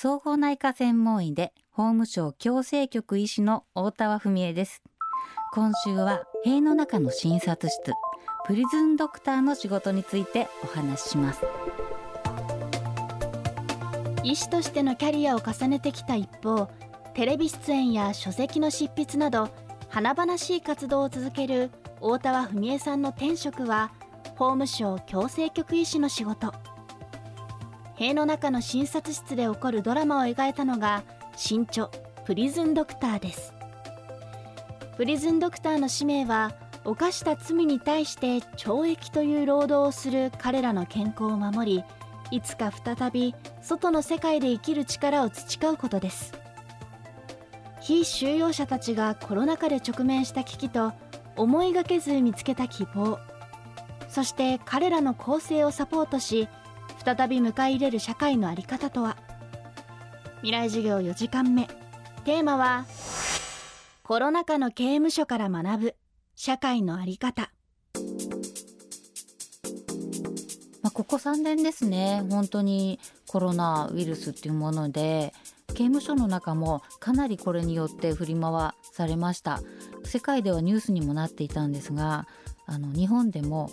総合内科専門医で法務省矯正局医師の大田文江です。今週は塀の中の診察室プリズンドクターの仕事についてお話しします。医師としてのキャリアを重ねてきた一方テレビ出演や書籍の執筆など華々しい活動を続ける大田文江さんの転職は法務省矯正局医師の仕事。塀の中の診察室で起こるドラマを描いたのが新著プリズンドクターです。プリズンドクターの使命は犯した罪に対して懲役という労働をする彼らの健康を守りいつか再び外の世界で生きる力を培うことです。非収容者たちがコロナ禍で直面した危機と思いがけず見つけた希望。そして彼らの構成をサポートし再び迎え入れる社会の在り方とは？未来授業4時間目。テーマはコロナ禍の刑務所から学ぶ社会の在り方。まあ、ここ3年ですね。本当にコロナウイルスっていうもので刑務所の中もかなりこれによって振り回されました。世界ではニュースにもなっていたんですがあの日本でも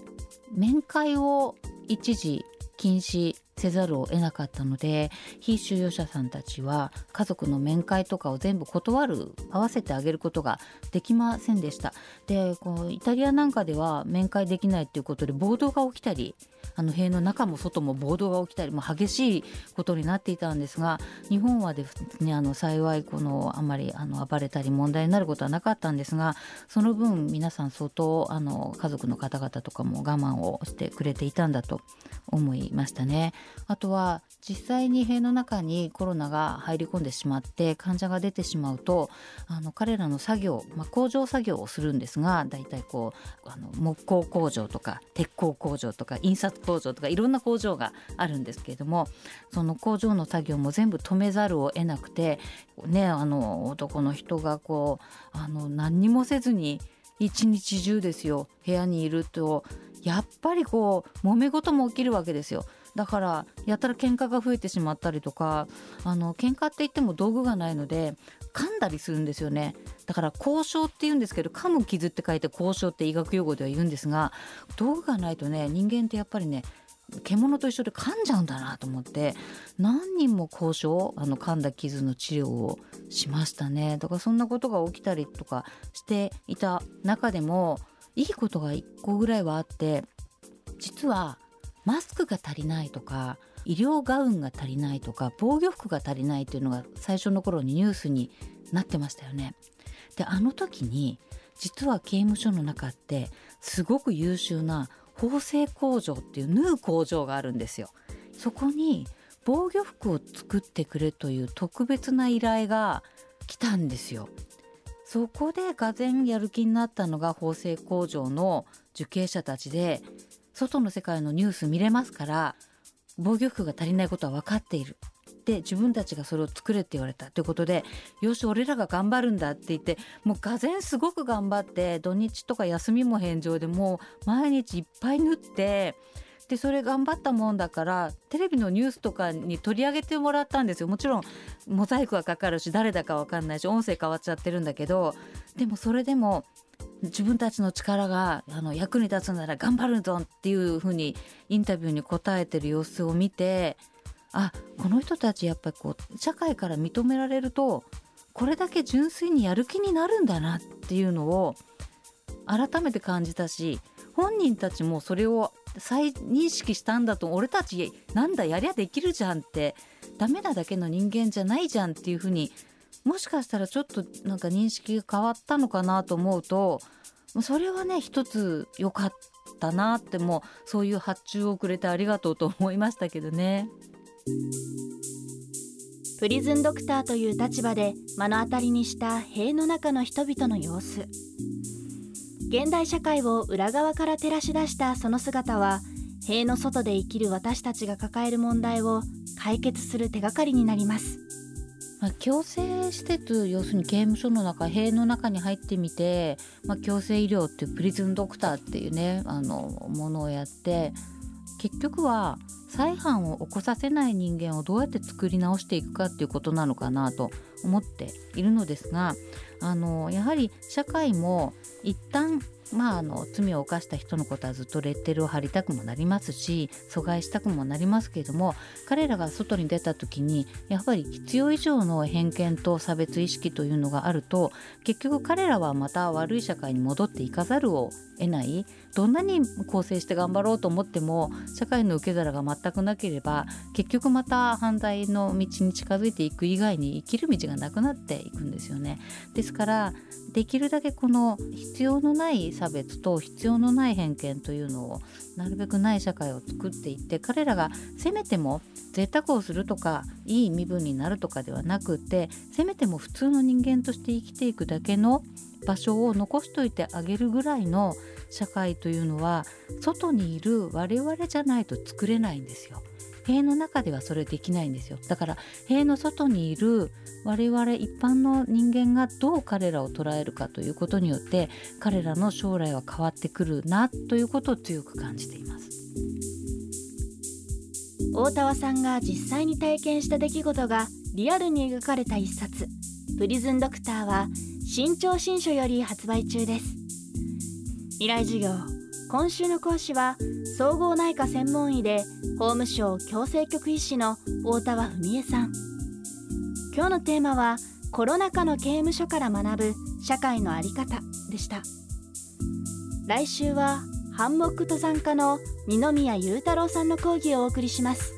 面会を一時禁止。せざるを得なかったので非収容者さんたちは家族の面会とかを全部断る合わせてあげることができませんでしたでこうイタリアなんかでは面会できないっていうことで暴動が起きたりあの塀の中も外も暴動が起きたりも激しいことになっていたんですが日本はですねあの幸いこのあまりあの暴れたり問題になることはなかったんですがその分皆さん相当あの家族の方々とかも我慢をしてくれていたんだと思いましたね。あとは実際に塀の中にコロナが入り込んでしまって患者が出てしまうとあの彼らの作業、まあ、工場作業をするんですがだいたいこうあの木工工場とか鉄鋼工場とか印刷工場とかいろんな工場があるんですけれどもその工場の作業も全部止めざるを得なくてねあの男の人がこうあの何にもせずに一日中ですよ部屋にいるとやっぱりこう揉め事も起きるわけですよ。だからやたら喧嘩が増えてしまったりとかあの喧嘩って言っても道具がないので噛んだりするんですよね。だから交渉って言うんですけど噛む傷って書いて交渉って医学用語では言うんですが道具がないとね人間ってやっぱりね獣と一緒で噛んじゃうんだなと思って何人も交渉あの噛んだ傷の治療をしましたね。だからそんなことが起きたりとかしていた中でもいいことが1個ぐらいはあって実はマスクが足りないとか医療ガウンが足りないとか防御服が足りないっていうのが最初の頃にニュースになってましたよね。であの時に実は刑務所の中ってすごく優秀な縫製工場っていう縫う工場があるんですよ。そこに防御服を作ってくれという特別な依頼が来たんですよ。そこでがぜやる気になったのが縫製工場の受刑者たちで外の世界のニュース見れますから防御服が足りないことは分かっている。で自分たちがそれを作れって言われた。ということでよし俺らが頑張るんだって言ってもうがぜすごく頑張って土日とか休みも返上でもう毎日いっぱい縫ってでそれ頑張ったもんだからテレビのニュースとかに取り上げてもらったんですよ。もちろんモザイクはかかるし誰だか分かんないし音声変わっちゃってるんだけどでもそれでも自分たちの力があの役に立つなら頑張るぞっていうふうにインタビューに答えてる様子を見てあこの人たちやっぱりこう社会から認められるとこれだけ純粋にやる気になるんだなっていうのを改めて感じたし本人たちもそれを再認識したんだと俺たちなんだやりゃできるじゃんってダメなだけの人間じゃないじゃんっていうふうにもしかしたらちょっとなんか認識が変わったのかなと思うとそれはね一つ良かったなってもうそういう発注をくれてありがとうと思いましたけどね。プリズンドクターという立場で目の当たりにした塀の中の人々の様子現代社会を裏側から照らし出したその姿は塀の外で生きる私たちが抱える問題を解決する手がかりになりますまあ、強制施設要するに刑務所の中塀の中に入ってみて、まあ、強制医療っていうプリズンドクターっていうねあのものをやって結局は再犯を起こさせない人間をどうやって作り直していくかっていうことなのかなと思っているのですがあのやはり社会も一旦まあ、あの罪を犯した人のことはずっとレッテルを貼りたくもなりますし阻害したくもなりますけれども彼らが外に出た時にやっぱり必要以上の偏見と差別意識というのがあると結局彼らはまた悪い社会に戻っていかざるを得ないどんなに構成して頑張ろうと思っても社会の受け皿が全くなければ結局また犯罪の道に近づいていく以外に生きる道がなくなっていくんですよね。ですからできるだけこの必要のない差別と必要のない偏見というのをなるべくない社会を作っていって彼らがせめても贅沢をするとかいい身分になるとかではなくてせめても普通の人間として生きていくだけの場所を残しといてあげるぐらいの社会というのは外にいる我々じゃないと作れないんですよ。塀の中ではそれできないんですよ。だから塀の外にいる我々一般の人間がどう彼らを捉えるかということによって彼らの将来は変わってくるなということを強く感じています。大田さんが実際に体験した出来事がリアルに描かれた一冊「プリズンドクター」は新潮新書より発売中です。未来授業今週の講師は総合内科専門医で法務省矯正局医師の大田和文江さん。今日のテーマはコロナ禍の刑務所から学ぶ社会の在り方でした。来週はハンモック登山家の二宮裕太郎さんの講義をお送りします。